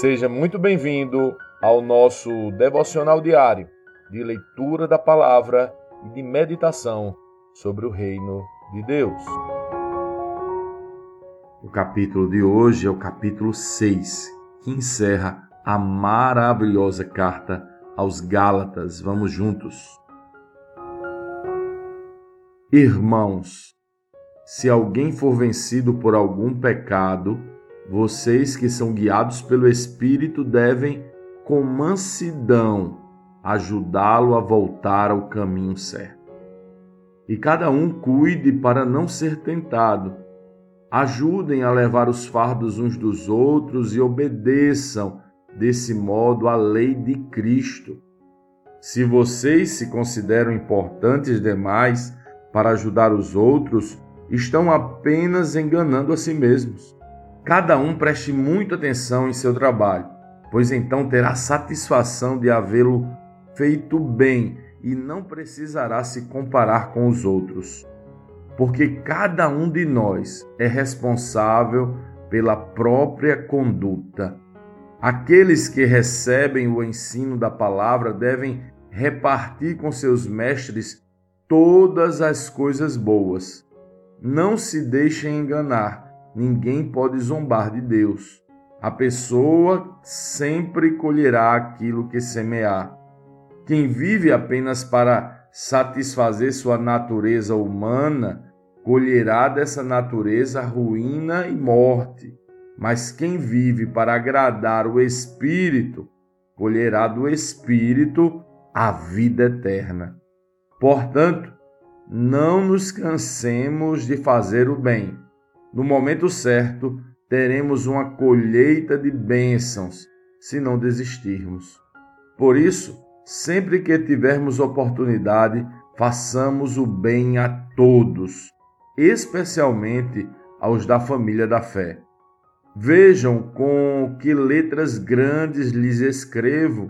Seja muito bem-vindo ao nosso devocional diário de leitura da palavra e de meditação sobre o reino de Deus. O capítulo de hoje é o capítulo 6, que encerra a maravilhosa carta aos Gálatas. Vamos juntos. Irmãos, se alguém for vencido por algum pecado, vocês que são guiados pelo Espírito devem, com mansidão, ajudá-lo a voltar ao caminho certo. E cada um cuide para não ser tentado. Ajudem a levar os fardos uns dos outros e obedeçam, desse modo, a lei de Cristo. Se vocês se consideram importantes demais para ajudar os outros, estão apenas enganando a si mesmos. Cada um preste muita atenção em seu trabalho, pois então terá satisfação de havê-lo feito bem e não precisará se comparar com os outros. Porque cada um de nós é responsável pela própria conduta. Aqueles que recebem o ensino da palavra devem repartir com seus mestres todas as coisas boas. Não se deixem enganar ninguém pode zombar de Deus. A pessoa sempre colherá aquilo que semear. Quem vive apenas para satisfazer sua natureza humana, colherá dessa natureza ruína e morte. Mas quem vive para agradar o Espírito, colherá do Espírito a vida eterna. Portanto, não nos cansemos de fazer o bem no momento certo, teremos uma colheita de bênçãos se não desistirmos. Por isso, sempre que tivermos oportunidade, façamos o bem a todos, especialmente aos da família da fé. Vejam com que letras grandes lhes escrevo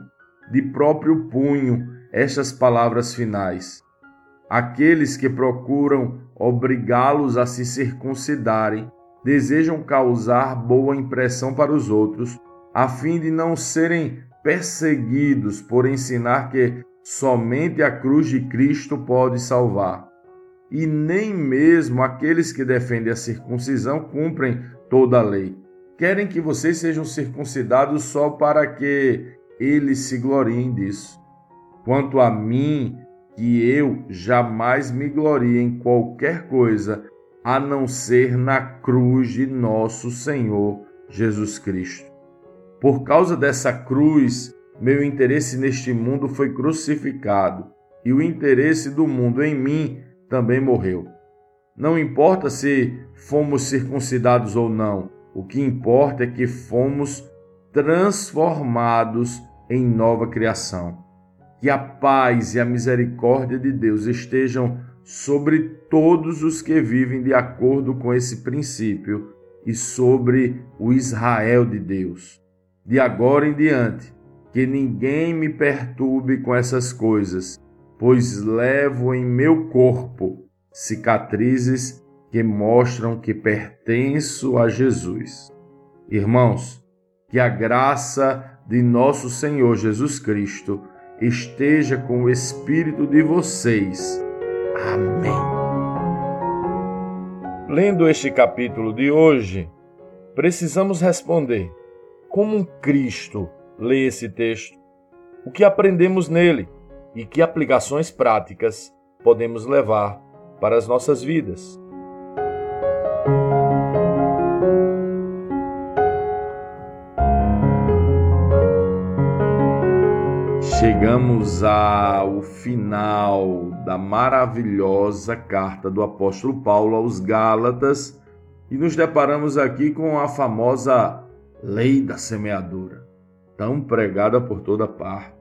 de próprio punho estas palavras finais. Aqueles que procuram obrigá-los a se circuncidarem desejam causar boa impressão para os outros, a fim de não serem perseguidos por ensinar que somente a cruz de Cristo pode salvar. E nem mesmo aqueles que defendem a circuncisão cumprem toda a lei. Querem que vocês sejam circuncidados só para que eles se gloriem disso. Quanto a mim, que eu jamais me glorie em qualquer coisa a não ser na cruz de nosso Senhor Jesus Cristo. Por causa dessa cruz, meu interesse neste mundo foi crucificado e o interesse do mundo em mim também morreu. Não importa se fomos circuncidados ou não, o que importa é que fomos transformados em nova criação. Que a paz e a misericórdia de Deus estejam sobre todos os que vivem de acordo com esse princípio e sobre o Israel de Deus. De agora em diante, que ninguém me perturbe com essas coisas, pois levo em meu corpo cicatrizes que mostram que pertenço a Jesus. Irmãos, que a graça de nosso Senhor Jesus Cristo esteja com o espírito de vocês. Amém. Lendo este capítulo de hoje, precisamos responder: como Cristo lê esse texto? O que aprendemos nele e que aplicações práticas podemos levar para as nossas vidas? Chegamos ao final da maravilhosa carta do apóstolo Paulo aos Gálatas e nos deparamos aqui com a famosa lei da semeadura, tão pregada por toda parte.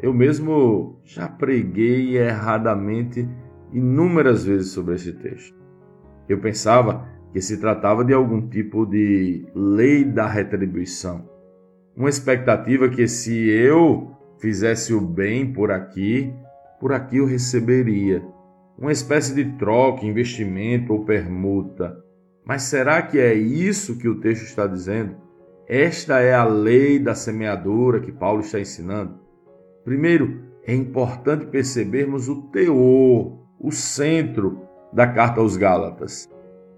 Eu mesmo já preguei erradamente inúmeras vezes sobre esse texto. Eu pensava que se tratava de algum tipo de lei da retribuição, uma expectativa que se eu fizesse o bem por aqui, por aqui eu receberia. Uma espécie de troca, investimento ou permuta. Mas será que é isso que o texto está dizendo? esta é a lei da semeadura que Paulo está ensinando? Primeiro, é importante percebermos o teor, o centro da carta aos Gálatas,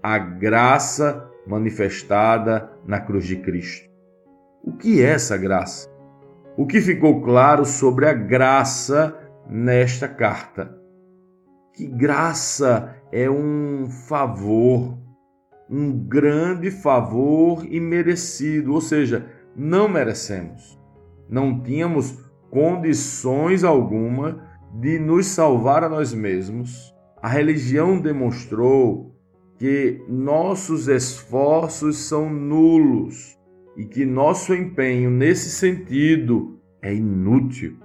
a graça manifestada na cruz de Cristo. O que é essa graça? O que ficou claro sobre a graça nesta carta? Que graça é um favor, um grande favor imerecido, ou seja, não merecemos. Não tínhamos condições alguma de nos salvar a nós mesmos. A religião demonstrou que nossos esforços são nulos e que nosso empenho nesse sentido é inútil.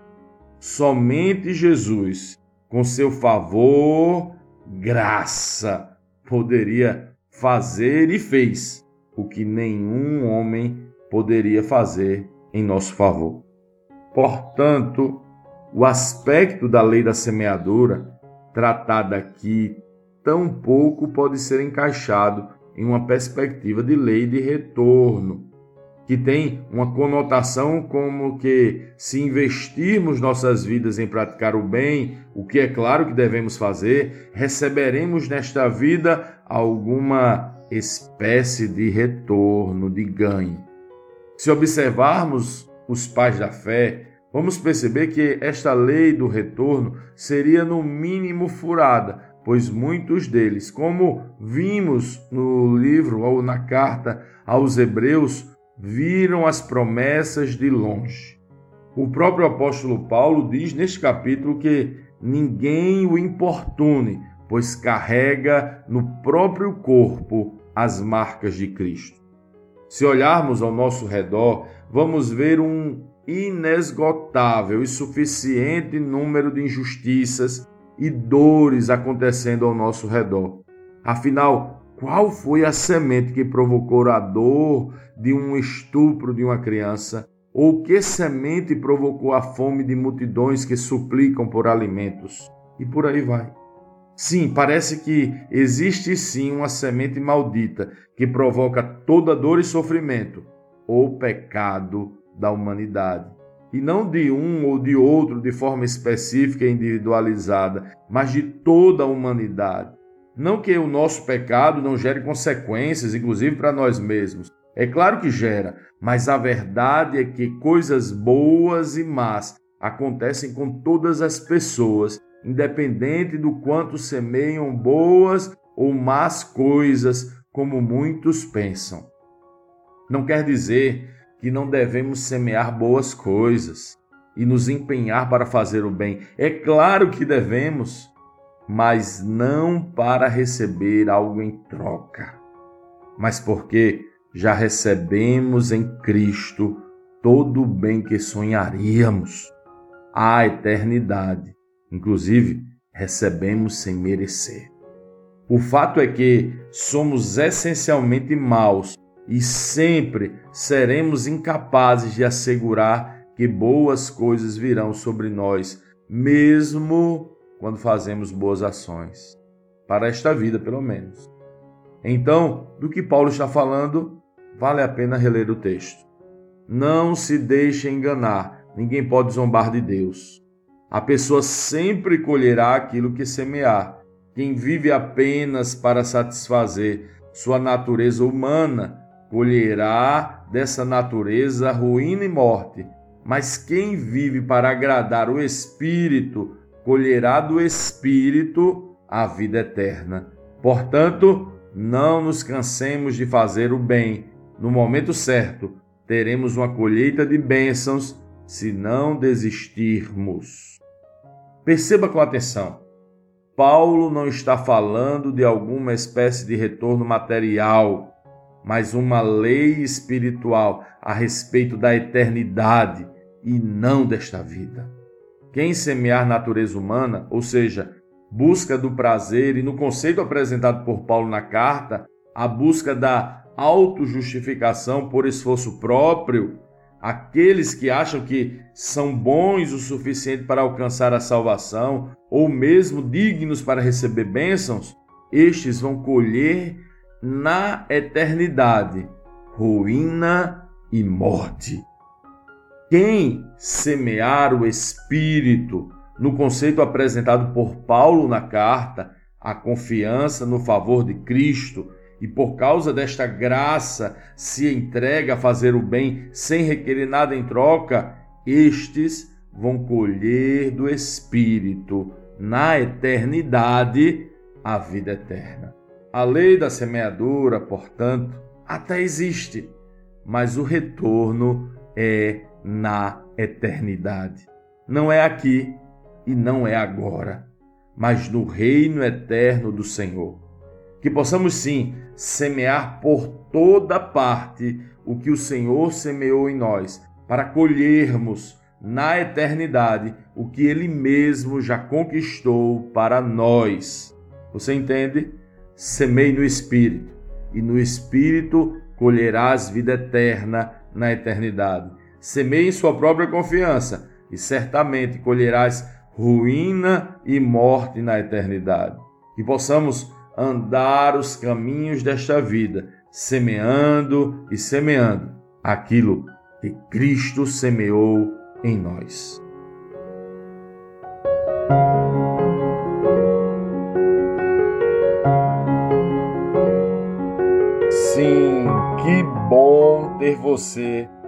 Somente Jesus, com seu favor, graça, poderia fazer e fez o que nenhum homem poderia fazer em nosso favor. Portanto, o aspecto da lei da semeadura, tratada aqui, tampouco pode ser encaixado em uma perspectiva de lei de retorno, que tem uma conotação como que se investirmos nossas vidas em praticar o bem, o que é claro que devemos fazer, receberemos nesta vida alguma espécie de retorno, de ganho. Se observarmos os pais da fé, vamos perceber que esta lei do retorno seria no mínimo furada, pois muitos deles, como vimos no livro ou na carta aos Hebreus, viram as promessas de longe. O próprio apóstolo Paulo diz neste capítulo que ninguém o importune, pois carrega no próprio corpo as marcas de Cristo. Se olharmos ao nosso redor, vamos ver um inesgotável e suficiente número de injustiças e dores acontecendo ao nosso redor. Afinal, qual foi a semente que provocou a dor de um estupro de uma criança? Ou que semente provocou a fome de multidões que suplicam por alimentos? E por aí vai. Sim, parece que existe sim uma semente maldita que provoca toda dor e sofrimento, ou pecado da humanidade. E não de um ou de outro de forma específica e individualizada, mas de toda a humanidade. Não que o nosso pecado não gere consequências, inclusive para nós mesmos. É claro que gera, mas a verdade é que coisas boas e más acontecem com todas as pessoas, independente do quanto semeiam boas ou más coisas, como muitos pensam. Não quer dizer que não devemos semear boas coisas e nos empenhar para fazer o bem. É claro que devemos, mas não para receber algo em troca, mas porque já recebemos em Cristo todo o bem que sonharíamos, a eternidade. Inclusive, recebemos sem merecer. O fato é que somos essencialmente maus e sempre seremos incapazes de assegurar que boas coisas virão sobre nós, mesmo quando fazemos boas ações, para esta vida, pelo menos. Então, do que Paulo está falando, vale a pena reler o texto. Não se deixe enganar, ninguém pode zombar de Deus. A pessoa sempre colherá aquilo que semear. Quem vive apenas para satisfazer sua natureza humana colherá dessa natureza ruína e morte. Mas quem vive para agradar o Espírito colherá do Espírito a vida eterna. Portanto, não nos cansemos de fazer o bem. No momento certo, teremos uma colheita de bênçãos se não desistirmos. Perceba com atenção. Paulo não está falando de alguma espécie de retorno material, mas uma lei espiritual a respeito da eternidade e não desta vida. Quem semear natureza humana, ou seja, busca do prazer, e no conceito apresentado por Paulo na carta, a busca da autojustificação por esforço próprio, aqueles que acham que são bons o suficiente para alcançar a salvação, ou mesmo dignos para receber bênçãos, estes vão colher na eternidade ruína e morte. Quem semear o Espírito, no conceito apresentado por Paulo na carta, a confiança no favor de Cristo, e por causa desta graça se entrega a fazer o bem sem requerer nada em troca, estes vão colher do Espírito na eternidade a vida eterna. A lei da semeadura, portanto, até existe, mas o retorno é na eternidade. Não é aqui e não é agora, mas no reino eterno do Senhor. Que possamos sim semear por toda parte o que o Senhor semeou em nós, para colhermos na eternidade o que ele mesmo já conquistou para nós. Você entende? Semeie no espírito, e no espírito colherás vida eterna na eternidade. Semeie em sua própria confiança, e certamente colherás ruína e morte na eternidade. Que possamos andar os caminhos desta vida, semeando e semeando aquilo que Cristo semeou em nós. Sim, que bom ter você